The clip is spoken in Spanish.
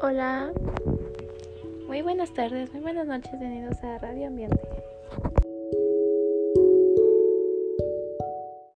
Hola, muy buenas tardes, muy buenas noches, bienvenidos a Radio Ambiente.